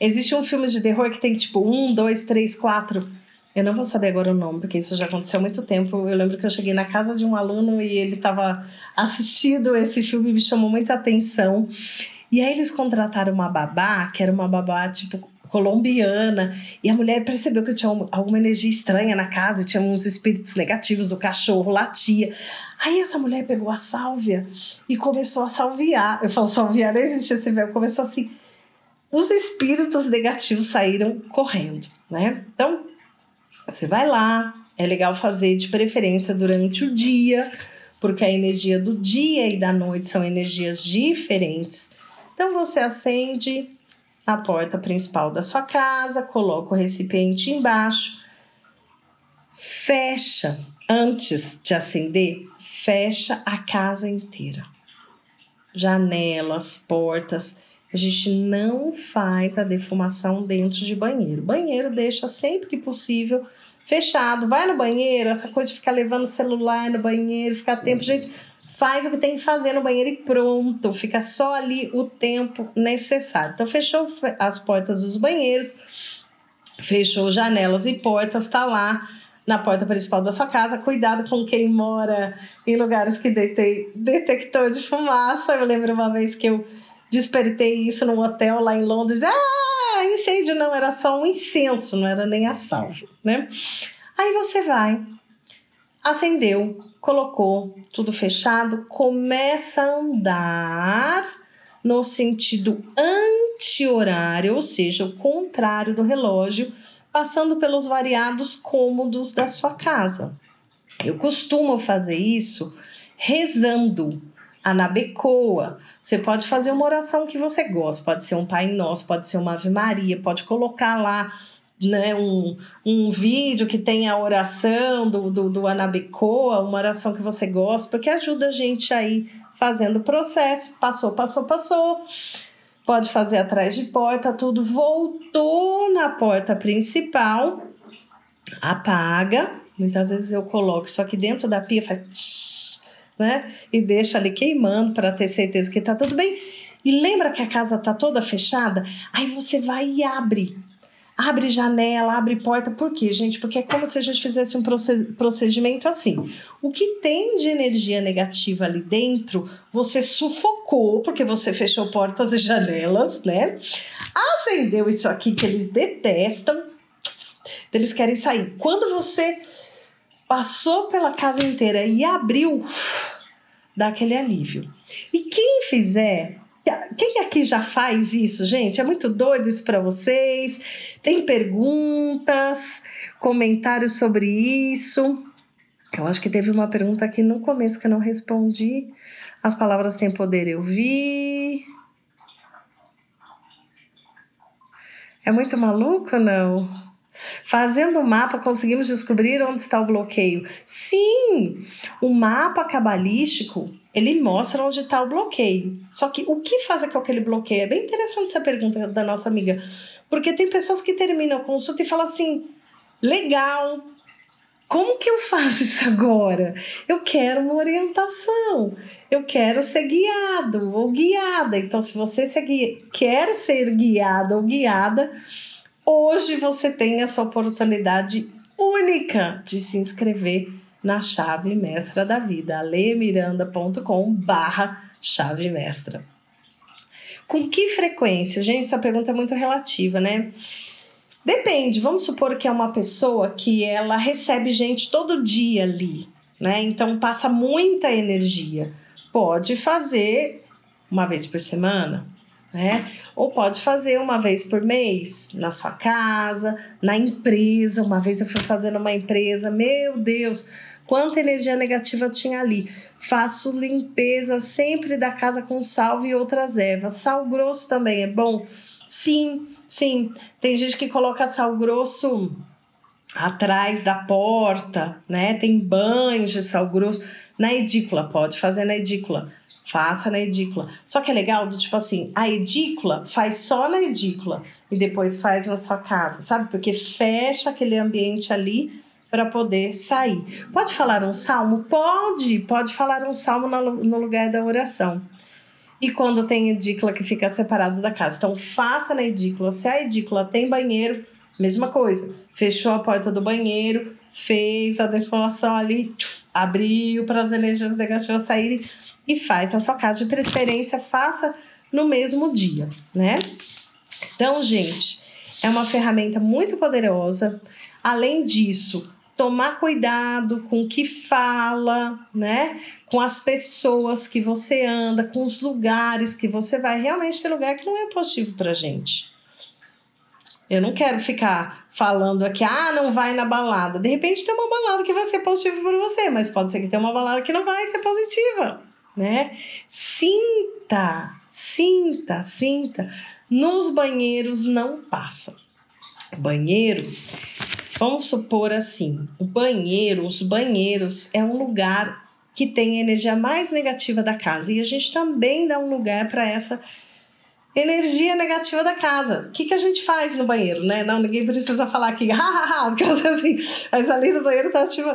Existe um filme de terror que tem tipo um, dois, três, quatro. Eu não vou saber agora o nome, porque isso já aconteceu há muito tempo. Eu lembro que eu cheguei na casa de um aluno e ele estava assistindo esse filme e me chamou muita atenção. E aí eles contrataram uma babá, que era uma babá tipo colombiana, e a mulher percebeu que tinha alguma energia estranha na casa, tinha uns espíritos negativos, o cachorro latia. Aí essa mulher pegou a sálvia e começou a salviar. Eu falo, salviar não existe esse verbo, começou assim. Os espíritos negativos saíram correndo, né? Então, você vai lá, é legal fazer de preferência durante o dia, porque a energia do dia e da noite são energias diferentes. Então você acende na porta principal da sua casa, coloca o recipiente embaixo, fecha antes de acender, fecha a casa inteira. Janelas, portas. A gente não faz a defumação dentro de banheiro. Banheiro deixa sempre que possível fechado. Vai no banheiro, essa coisa de ficar levando celular no banheiro, ficar tempo, gente faz o que tem que fazer no banheiro e pronto, fica só ali o tempo necessário. Então, fechou as portas dos banheiros, fechou janelas e portas, tá lá na porta principal da sua casa. Cuidado com quem mora em lugares que tem detector de fumaça. Eu lembro uma vez que eu despertei isso num hotel lá em Londres. Ah, incêndio não, era só um incenso, não era nem a salve, né? Aí você vai acendeu, colocou tudo fechado, começa a andar no sentido anti-horário, ou seja, o contrário do relógio, passando pelos variados cômodos da sua casa. Eu costumo fazer isso rezando a Nabecoa. Você pode fazer uma oração que você gosta, pode ser um Pai Nosso, pode ser uma Ave Maria, pode colocar lá né, um, um vídeo que tem a oração do, do, do Anabecoa, uma oração que você gosta, porque ajuda a gente aí fazendo o processo. Passou, passou, passou. Pode fazer atrás de porta, tudo. Voltou na porta principal, apaga. Muitas vezes eu coloco isso aqui dentro da pia, faz né? E deixa ali queimando para ter certeza que tá tudo bem. E lembra que a casa tá toda fechada? Aí você vai e abre abre janela, abre porta. Por quê, gente? Porque é como se a gente fizesse um procedimento assim. O que tem de energia negativa ali dentro, você sufocou, porque você fechou portas e janelas, né? Acendeu isso aqui que eles detestam, eles querem sair. Quando você passou pela casa inteira e abriu, dá aquele alívio. E quem fizer quem aqui já faz isso, gente? É muito doido isso para vocês? Tem perguntas, comentários sobre isso? Eu acho que teve uma pergunta aqui no começo que eu não respondi. As palavras têm poder, eu vi. É muito maluco, não? Fazendo o mapa, conseguimos descobrir onde está o bloqueio. Sim, o mapa cabalístico ele mostra onde está o bloqueio. Só que o que faz com aquele bloqueio? É bem interessante essa pergunta da nossa amiga, porque tem pessoas que terminam a consulta e falam assim: legal, como que eu faço isso agora? Eu quero uma orientação, eu quero ser guiado ou guiada. Então, se você quer ser guiado ou guiada, hoje você tem essa oportunidade única de se inscrever na chave mestra da vida, alemiranda.com barra chave mestra. Com que frequência? Gente, essa pergunta é muito relativa, né? Depende, vamos supor que é uma pessoa que ela recebe gente todo dia ali, né? Então passa muita energia. Pode fazer uma vez por semana, né? Ou pode fazer uma vez por mês na sua casa, na empresa. Uma vez eu fui fazer numa empresa, meu Deus, quanta energia negativa tinha ali. Faço limpeza sempre da casa com sal e outras ervas. Sal grosso também é bom? Sim, sim. Tem gente que coloca sal grosso atrás da porta, né? Tem banhos de sal grosso. Na edícula, pode fazer na edícula faça na edícula. Só que é legal do tipo assim, a edícula faz só na edícula e depois faz na sua casa, sabe? Porque fecha aquele ambiente ali para poder sair. Pode falar um salmo? Pode, pode falar um salmo no lugar da oração. E quando tem edícula que fica separado da casa. Então, faça na edícula. Se a edícula tem banheiro, mesma coisa. Fechou a porta do banheiro, fez a deformação ali, tchuf, abriu para as energias negativas saírem e faz na sua casa. De preferência, faça no mesmo dia, né? Então, gente, é uma ferramenta muito poderosa. Além disso, tomar cuidado com o que fala, né? Com as pessoas que você anda, com os lugares que você vai. Realmente tem lugar que não é positivo pra gente. Eu não quero ficar falando aqui, ah, não vai na balada. De repente tem uma balada que vai ser positiva para você, mas pode ser que tenha uma balada que não vai ser positiva, né? Sinta, sinta, sinta. Nos banheiros não passa. Banheiro Vamos supor assim, o banheiro, os banheiros é um lugar que tem a energia mais negativa da casa e a gente também dá um lugar para essa energia negativa da casa. O que, que a gente faz no banheiro, né? Não, ninguém precisa falar aqui, hahaha, assim, mas ali no banheiro tá tipo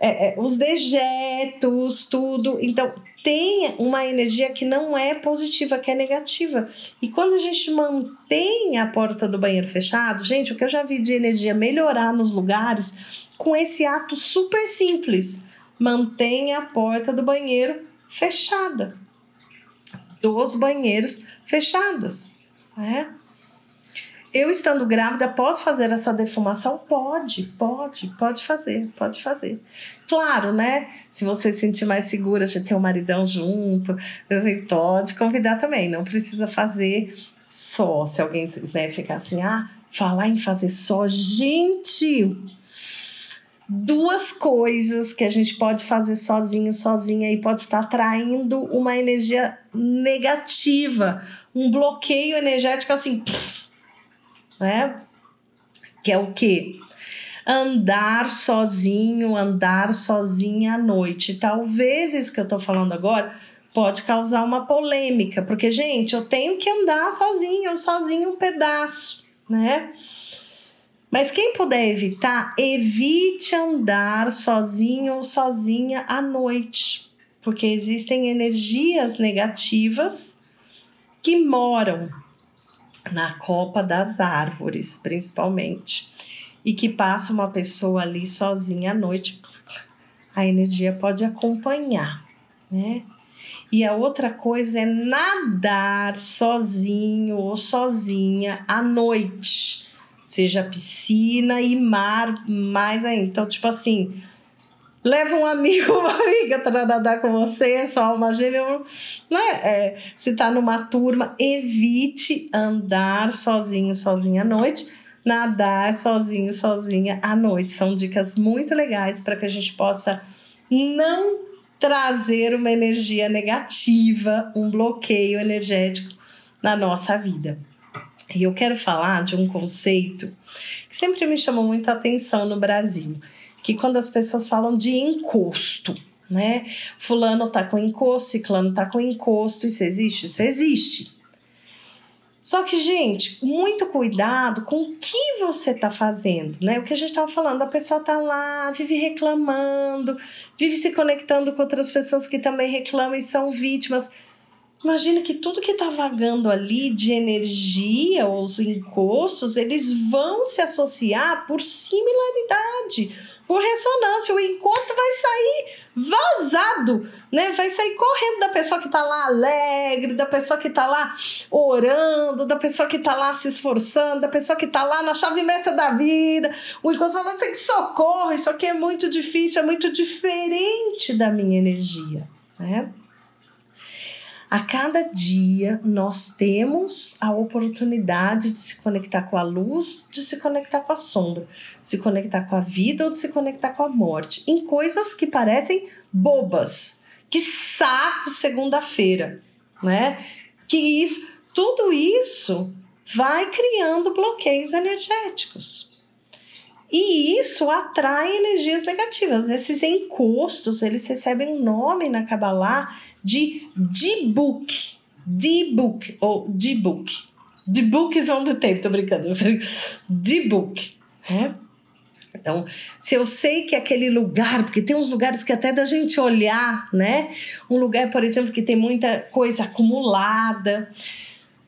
é, é, os dejetos, tudo. Então, tem uma energia que não é positiva, que é negativa. E quando a gente mantém a porta do banheiro fechado, gente, o que eu já vi de energia melhorar nos lugares com esse ato super simples. Mantenha a porta do banheiro fechada. Dos banheiros fechadas, né? Eu estando grávida, posso fazer essa defumação? Pode, pode, pode fazer, pode fazer. Claro, né? Se você se sentir mais segura de ter um maridão junto, assim, pode convidar também. Não precisa fazer só. Se alguém né, ficar assim, ah, falar em fazer só. Gente, duas coisas que a gente pode fazer sozinho, sozinha e pode estar atraindo uma energia negativa, um bloqueio energético assim. Né? Que é o quê? Andar sozinho, andar sozinha à noite. Talvez isso que eu tô falando agora pode causar uma polêmica, porque, gente, eu tenho que andar sozinho, sozinho um pedaço, né? Mas quem puder evitar, evite andar sozinho ou sozinha à noite, porque existem energias negativas que moram na copa das árvores, principalmente, e que passa uma pessoa ali sozinha à noite, a energia pode acompanhar, né? E a outra coisa é nadar sozinho ou sozinha à noite, seja piscina e mar mais ainda. Então, tipo assim, Leva um amigo, uma amiga para nadar com você, sua alma gêmea. Né? É, se está numa turma, evite andar sozinho, sozinha à noite. Nadar sozinho, sozinha à noite. São dicas muito legais para que a gente possa não trazer uma energia negativa, um bloqueio energético na nossa vida. E eu quero falar de um conceito que sempre me chamou muita atenção no Brasil que quando as pessoas falam de encosto, né? Fulano tá com encosto, ciclano tá com encosto, isso existe? Isso existe. Só que, gente, muito cuidado com o que você tá fazendo, né? O que a gente tava falando, a pessoa tá lá, vive reclamando, vive se conectando com outras pessoas que também reclamam e são vítimas. Imagina que tudo que está vagando ali de energia, os encostos, eles vão se associar por similaridade por ressonância. O encosto vai sair vazado, né? Vai sair correndo da pessoa que tá lá alegre, da pessoa que tá lá orando, da pessoa que tá lá se esforçando, da pessoa que tá lá na chave mestra da vida. O encosto fala assim: socorro, isso aqui é muito difícil, é muito diferente da minha energia, né? A cada dia nós temos a oportunidade de se conectar com a luz, de se conectar com a sombra, de se conectar com a vida ou de se conectar com a morte, em coisas que parecem bobas. Que saco segunda-feira, né? Que isso, tudo isso vai criando bloqueios energéticos. E isso atrai energias negativas. Esses encostos, eles recebem um nome na Kabbalah de D-Book. D-Book, ou D-Book. The book is on the tape, tô brincando. D-Book. É? Então, se eu sei que aquele lugar, porque tem uns lugares que até da gente olhar, né? Um lugar, por exemplo, que tem muita coisa acumulada,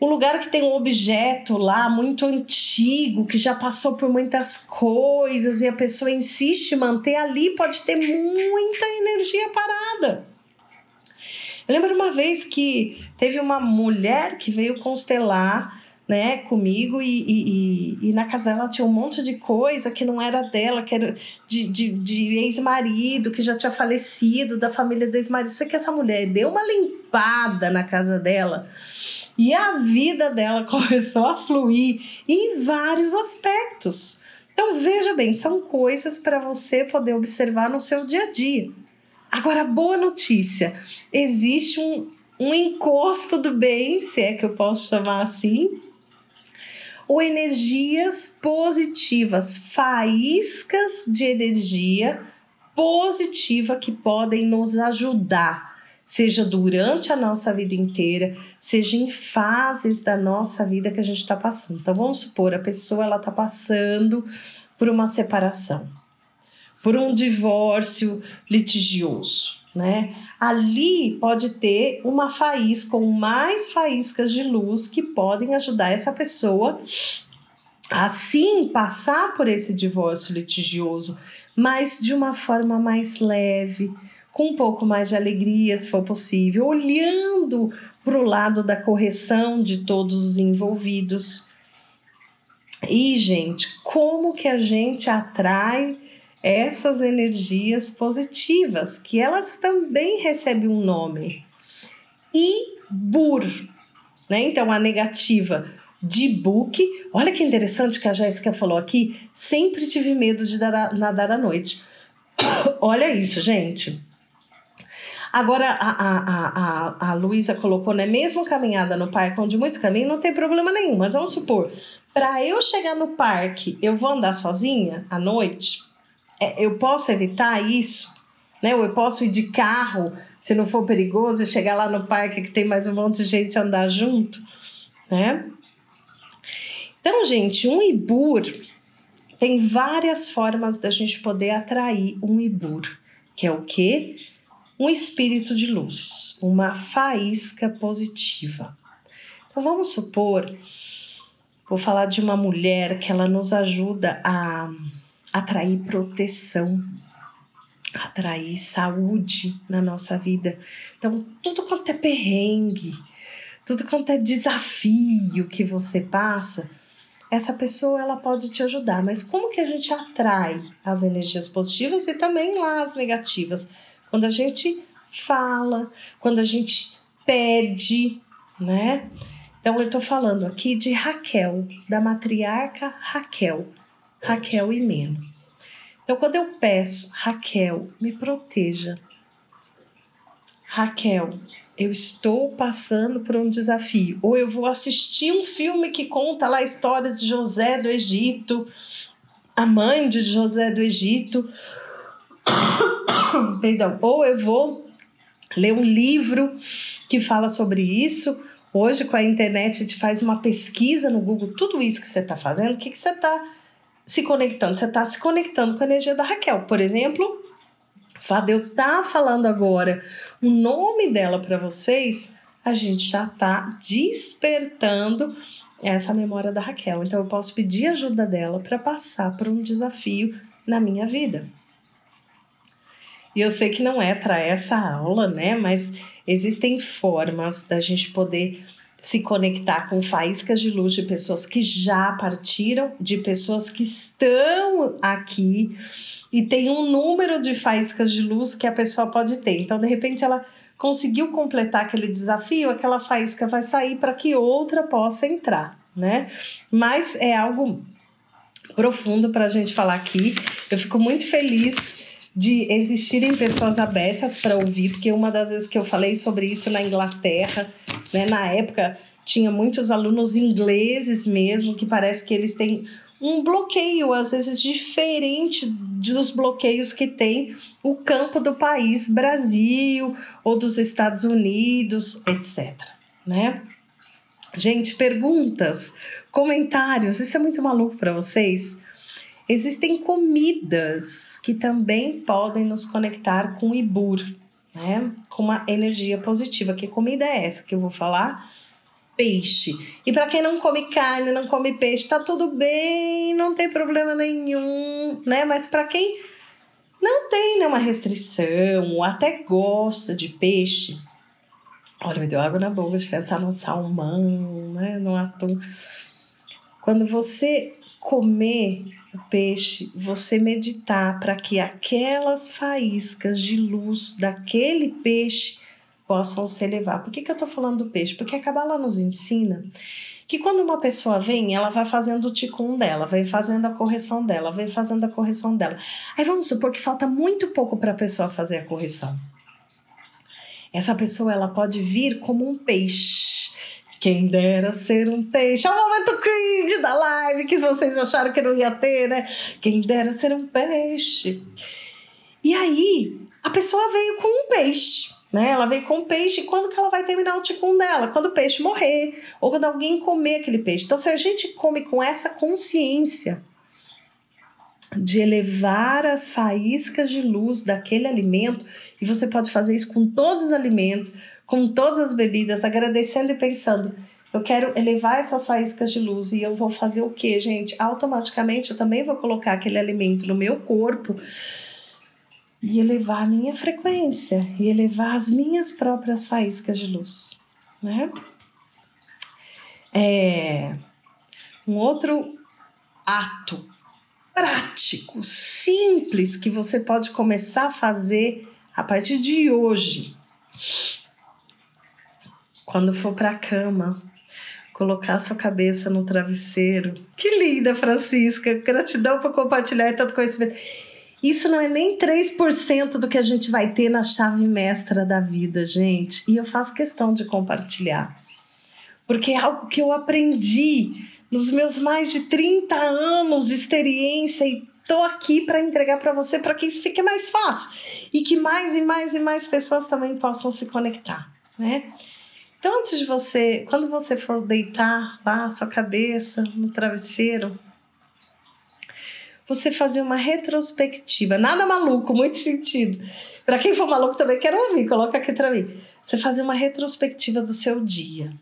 um lugar que tem um objeto lá muito antigo, que já passou por muitas coisas e a pessoa insiste em manter ali, pode ter muita energia parada. Eu lembro uma vez que teve uma mulher que veio constelar né, comigo e, e, e, e, na casa dela tinha um monte de coisa que não era dela, que era de, de, de ex-marido, que já tinha falecido, da família do ex-marido. Sei que essa mulher deu uma limpada na casa dela e a vida dela começou a fluir em vários aspectos. Então veja bem, são coisas para você poder observar no seu dia a dia. Agora, boa notícia: existe um, um encosto do bem, se é que eu posso chamar assim, ou energias positivas, faíscas de energia positiva que podem nos ajudar, seja durante a nossa vida inteira, seja em fases da nossa vida que a gente está passando. Então vamos supor a pessoa ela está passando por uma separação, por um divórcio litigioso né? Ali pode ter uma faísca ou mais faíscas de luz que podem ajudar essa pessoa a sim passar por esse divórcio litigioso, mas de uma forma mais leve, com um pouco mais de alegria, se for possível, olhando para o lado da correção de todos os envolvidos. E, gente, como que a gente atrai essas energias positivas, que elas também recebem um nome. Ibur, né? Então a negativa de book. Olha que interessante que a Jéssica falou aqui. Sempre tive medo de dar nadar à noite. Olha isso, gente. Agora, a, a, a, a Luísa colocou, né? Mesmo caminhada no parque, onde muitos caminham, não tem problema nenhum. Mas vamos supor, para eu chegar no parque, eu vou andar sozinha à noite? É, eu posso evitar isso, né? Ou eu posso ir de carro, se não for perigoso, chegar lá no parque que tem mais um monte de gente andar junto, né? Então, gente, um ibur tem várias formas da gente poder atrair um ibur, que é o quê? Um espírito de luz, uma faísca positiva. Então, vamos supor, vou falar de uma mulher que ela nos ajuda a atrair proteção, atrair saúde na nossa vida. Então, tudo quanto é perrengue, tudo quanto é desafio que você passa, essa pessoa ela pode te ajudar. Mas como que a gente atrai as energias positivas e também lá as negativas? Quando a gente fala, quando a gente pede, né? Então eu estou falando aqui de Raquel, da matriarca Raquel. Raquel e Meno. Então, quando eu peço, Raquel, me proteja. Raquel, eu estou passando por um desafio. Ou eu vou assistir um filme que conta lá a história de José do Egito, a mãe de José do Egito. Perdão. Ou eu vou ler um livro que fala sobre isso. Hoje, com a internet, a gente faz uma pesquisa no Google, tudo isso que você está fazendo, o que, que você está se conectando, você está se conectando com a energia da Raquel. Por exemplo, Fadeu tá falando agora o nome dela para vocês, a gente já tá despertando essa memória da Raquel. Então eu posso pedir ajuda dela para passar por um desafio na minha vida. E eu sei que não é para essa aula, né? Mas existem formas da gente poder se conectar com faíscas de luz de pessoas que já partiram, de pessoas que estão aqui e tem um número de faíscas de luz que a pessoa pode ter. Então, de repente, ela conseguiu completar aquele desafio, aquela faísca vai sair para que outra possa entrar, né? Mas é algo profundo para a gente falar aqui. Eu fico muito feliz de existirem pessoas abertas para ouvir, porque uma das vezes que eu falei sobre isso na Inglaterra, né, na época tinha muitos alunos ingleses mesmo que parece que eles têm um bloqueio às vezes diferente dos bloqueios que tem o campo do país Brasil ou dos Estados Unidos, etc, né? Gente, perguntas, comentários, isso é muito maluco para vocês? Existem comidas que também podem nos conectar com o Ibur, né? Com uma energia positiva. Que comida é essa que eu vou falar? Peixe. E para quem não come carne, não come peixe, tá tudo bem, não tem problema nenhum, né? Mas para quem não tem nenhuma restrição, ou até gosta de peixe, olha, me deu água na boca de pensar no salmão, né? No atum. Quando você comer o peixe, você meditar para que aquelas faíscas de luz daquele peixe possam se elevar. Por que, que eu estou falando do peixe? Porque a Kabbalah nos ensina que quando uma pessoa vem, ela vai fazendo o ticum dela, vai fazendo a correção dela, vai fazendo a correção dela. Aí vamos supor que falta muito pouco para a pessoa fazer a correção. Essa pessoa ela pode vir como um peixe quem dera ser um peixe. É o momento cringe da live que vocês acharam que não ia ter, né? Quem dera ser um peixe. E aí, a pessoa veio com um peixe. Né? Ela veio com um peixe quando que ela vai terminar o ticum dela? Quando o peixe morrer ou quando alguém comer aquele peixe. Então, se a gente come com essa consciência de elevar as faíscas de luz daquele alimento, e você pode fazer isso com todos os alimentos, com todas as bebidas, agradecendo e pensando. Eu quero elevar essas faíscas de luz e eu vou fazer o que, gente? Automaticamente eu também vou colocar aquele alimento no meu corpo e elevar a minha frequência e elevar as minhas próprias faíscas de luz, né? É um outro ato prático, simples que você pode começar a fazer a partir de hoje quando for para a cama, colocar sua cabeça no travesseiro. Que linda, Francisca! Gratidão por compartilhar tanto conhecimento. Isso não é nem 3% do que a gente vai ter na chave mestra da vida, gente. E eu faço questão de compartilhar. Porque é algo que eu aprendi nos meus mais de 30 anos de experiência e tô aqui para entregar para você para que isso fique mais fácil e que mais e mais e mais pessoas também possam se conectar, né? Então, antes de você, quando você for deitar lá sua cabeça no travesseiro, você fazer uma retrospectiva, nada maluco, muito sentido. Para quem for maluco também quero ouvir, coloca aqui para mim. Você fazer uma retrospectiva do seu dia.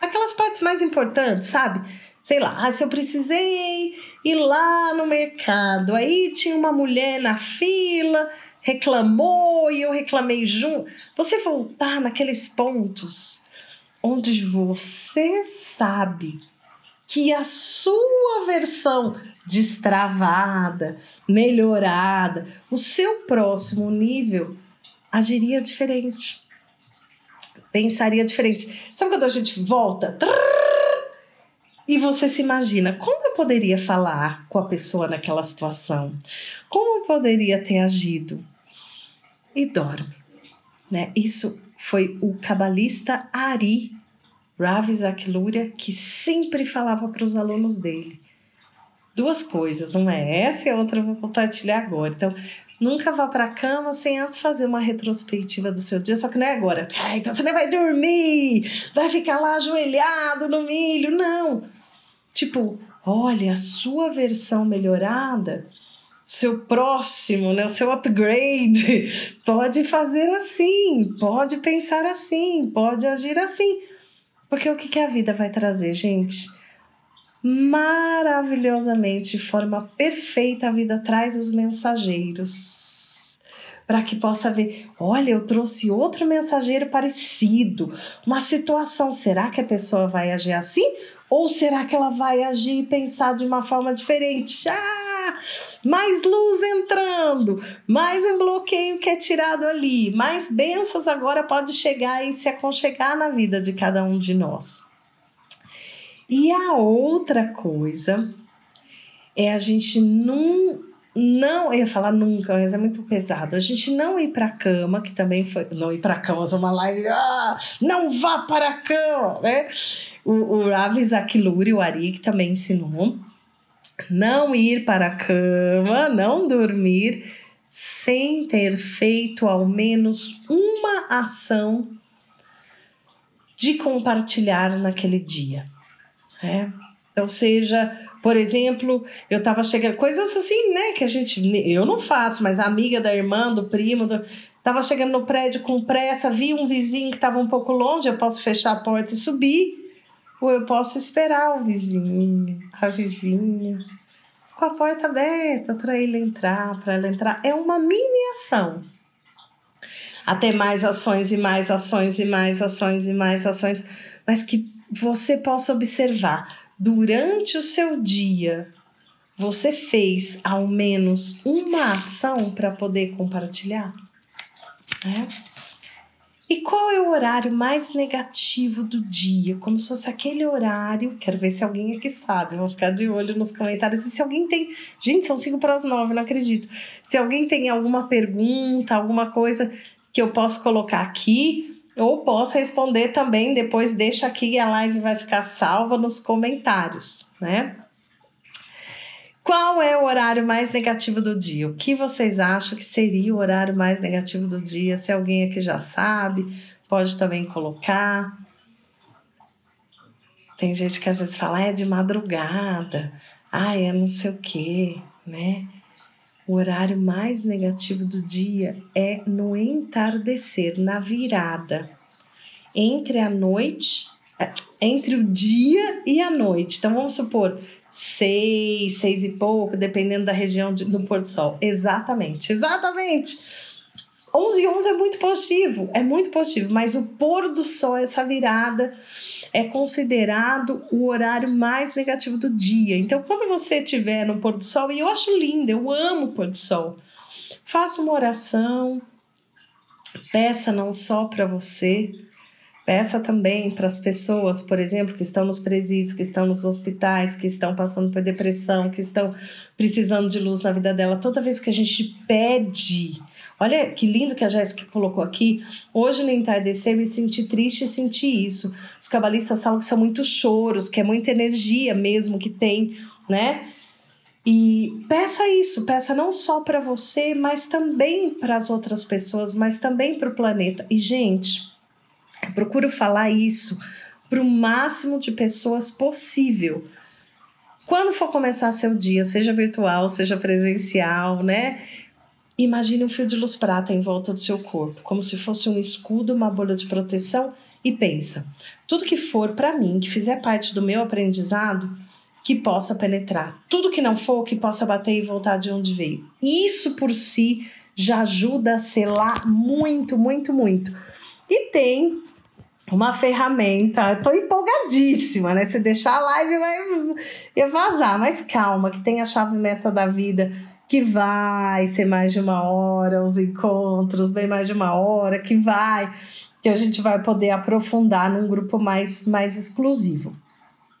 Aquelas partes mais importantes, sabe? Sei lá, ah, se eu precisei ir lá no mercado, aí tinha uma mulher na fila, reclamou e eu reclamei junto. Você voltar naqueles pontos onde você sabe que a sua versão destravada, melhorada, o seu próximo nível agiria diferente. Pensaria diferente. Sabe quando a gente volta? E você se imagina, como eu poderia falar com a pessoa naquela situação? Como eu poderia ter agido? E dorme. Né? Isso foi o cabalista Ari Ravi Zakluria, que sempre falava para os alunos dele. Duas coisas, uma é essa e a outra eu vou compartilhar agora. Então, nunca vá para a cama sem antes fazer uma retrospectiva do seu dia, só que não é agora. Ah, então você nem vai dormir, vai ficar lá ajoelhado no milho. Não. Tipo, olha, a sua versão melhorada seu próximo, né, o seu upgrade, pode fazer assim, pode pensar assim, pode agir assim. Porque o que, que a vida vai trazer, gente? Maravilhosamente, de forma perfeita, a vida traz os mensageiros. Para que possa ver, olha, eu trouxe outro mensageiro parecido, uma situação. Será que a pessoa vai agir assim? Ou será que ela vai agir e pensar de uma forma diferente? Ah! Mais luz entrando, mais um bloqueio que é tirado ali, mais bênçãos agora pode chegar e se aconchegar na vida de cada um de nós. E a outra coisa é a gente não não, eu ia falar nunca, mas é muito pesado. A gente não ir para a cama, que também foi. Não ir para a cama, é uma live. Ah, não vá para a cama, né? O, o Ravi Zakiluri, o Ari, que também ensinou não ir para a cama, não dormir sem ter feito ao menos uma ação de compartilhar naquele dia. Né? Então, seja Por exemplo, eu tava chegando, coisas assim, né, que a gente, eu não faço, mas a amiga da irmã, do primo, do, tava chegando no prédio com pressa, vi um vizinho que tava um pouco longe, eu posso fechar a porta e subir, ou eu posso esperar o vizinho, a vizinha, com a porta aberta para ele entrar, para ela entrar. É uma mini ação. Até mais ações e mais ações e mais ações e mais ações, mas que você possa observar durante o seu dia, você fez ao menos uma ação para poder compartilhar? É? E qual é o horário mais negativo do dia? Como se fosse aquele horário. Quero ver se alguém aqui sabe. Vou ficar de olho nos comentários. E se alguém tem. Gente, são cinco para as nove, não acredito. Se alguém tem alguma pergunta, alguma coisa que eu posso colocar aqui, ou posso responder também, depois deixa aqui e a live vai ficar salva nos comentários, né? Qual é o horário mais negativo do dia? O que vocês acham que seria o horário mais negativo do dia? Se alguém aqui já sabe, pode também colocar. Tem gente que às vezes fala, ah, é de madrugada, ah, é não sei o quê, né? O horário mais negativo do dia é no entardecer, na virada, entre a noite, é, entre o dia e a noite. Então vamos supor seis, seis e pouco, dependendo da região de, do pôr do sol. Exatamente, exatamente. 11 e 11 é muito positivo, é muito positivo, mas o pôr do sol, essa virada, é considerado o horário mais negativo do dia. Então, quando você estiver no pôr do sol, e eu acho lindo, eu amo o pôr do sol, faça uma oração, peça não só para você, peça também para as pessoas, por exemplo, que estão nos presídios, que estão nos hospitais, que estão passando por depressão, que estão precisando de luz na vida dela. Toda vez que a gente pede Olha que lindo que a Jéssica colocou aqui. Hoje no entardecer me senti triste e senti isso. Os cabalistas falam que são muitos choros, que é muita energia mesmo que tem, né? E peça isso, peça não só para você, mas também para as outras pessoas, mas também para o planeta. E, gente, procuro falar isso para o máximo de pessoas possível. Quando for começar seu dia, seja virtual, seja presencial, né? Imagine um fio de luz prata em volta do seu corpo, como se fosse um escudo, uma bolha de proteção, e pensa: tudo que for para mim, que fizer parte do meu aprendizado, que possa penetrar. Tudo que não for, que possa bater e voltar de onde veio. Isso por si já ajuda a selar muito, muito, muito. E tem uma ferramenta, tô empolgadíssima, né? Se deixar a live vai vazar, mas calma, que tem a chave mestra da vida que vai ser mais de uma hora, os encontros, bem mais de uma hora, que vai, que a gente vai poder aprofundar num grupo mais, mais exclusivo.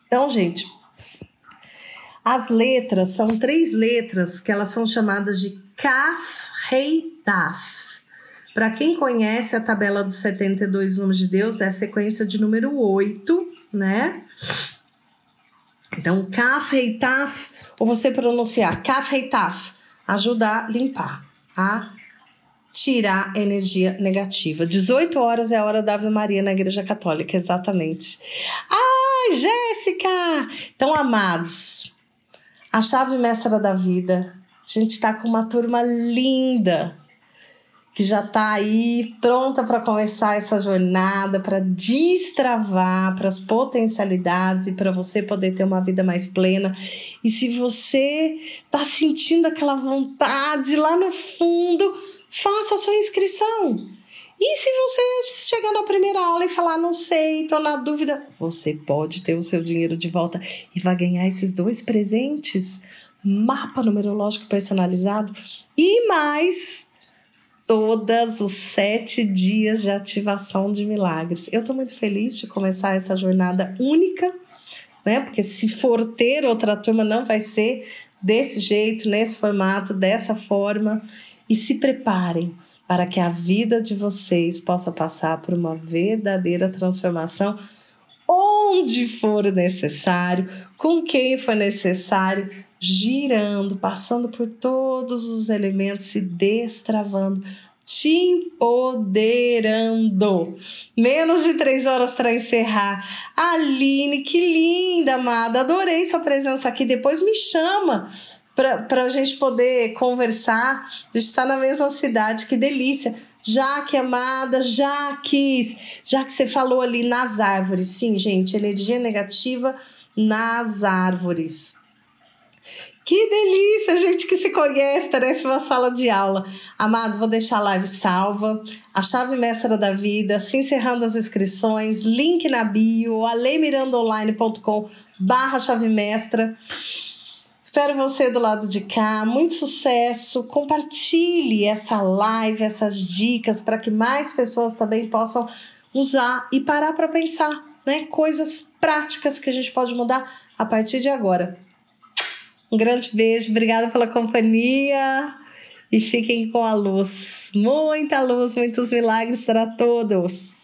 Então, gente, as letras são três letras que elas são chamadas de Kaf, Rei, Taf. Para quem conhece a tabela dos 72 nomes de Deus, é a sequência de número 8, né? Então, Kaf, ou você pronunciar Kaf, ajudar a limpar, a tirar energia negativa. 18 horas é a hora da Ave Maria na Igreja Católica, exatamente. Ai, Jéssica! Então, amados, a chave mestra da vida. A gente está com uma turma linda que já está aí pronta para começar essa jornada, para destravar para as potencialidades e para você poder ter uma vida mais plena. E se você está sentindo aquela vontade lá no fundo, faça a sua inscrição. E se você chegar na primeira aula e falar, não sei, estou na dúvida, você pode ter o seu dinheiro de volta e vai ganhar esses dois presentes: mapa numerológico personalizado e mais todos os sete dias de ativação de milagres. Eu estou muito feliz de começar essa jornada única, né? Porque se for ter outra turma, não vai ser desse jeito, nesse formato, dessa forma. E se preparem para que a vida de vocês possa passar por uma verdadeira transformação onde for necessário, com quem for necessário, girando, passando por todos os elementos, se destravando te empoderando. Menos de três horas para encerrar. Aline, que linda, amada. Adorei sua presença aqui. Depois me chama para a gente poder conversar. A gente está na mesma cidade, que delícia. Jaque, amada, Jaques, já que você falou ali nas árvores. Sim, gente, energia negativa nas árvores. Que delícia, gente que se conhece, parece uma sala de aula. Amados, vou deixar a live salva, a chave mestra da vida, se encerrando as inscrições, link na bio, aleimirandaonline.com barra chave mestra. Espero você do lado de cá. Muito sucesso. Compartilhe essa live, essas dicas para que mais pessoas também possam usar e parar para pensar, né? Coisas práticas que a gente pode mudar a partir de agora. Um grande beijo, obrigada pela companhia e fiquem com a luz. Muita luz, muitos milagres para todos.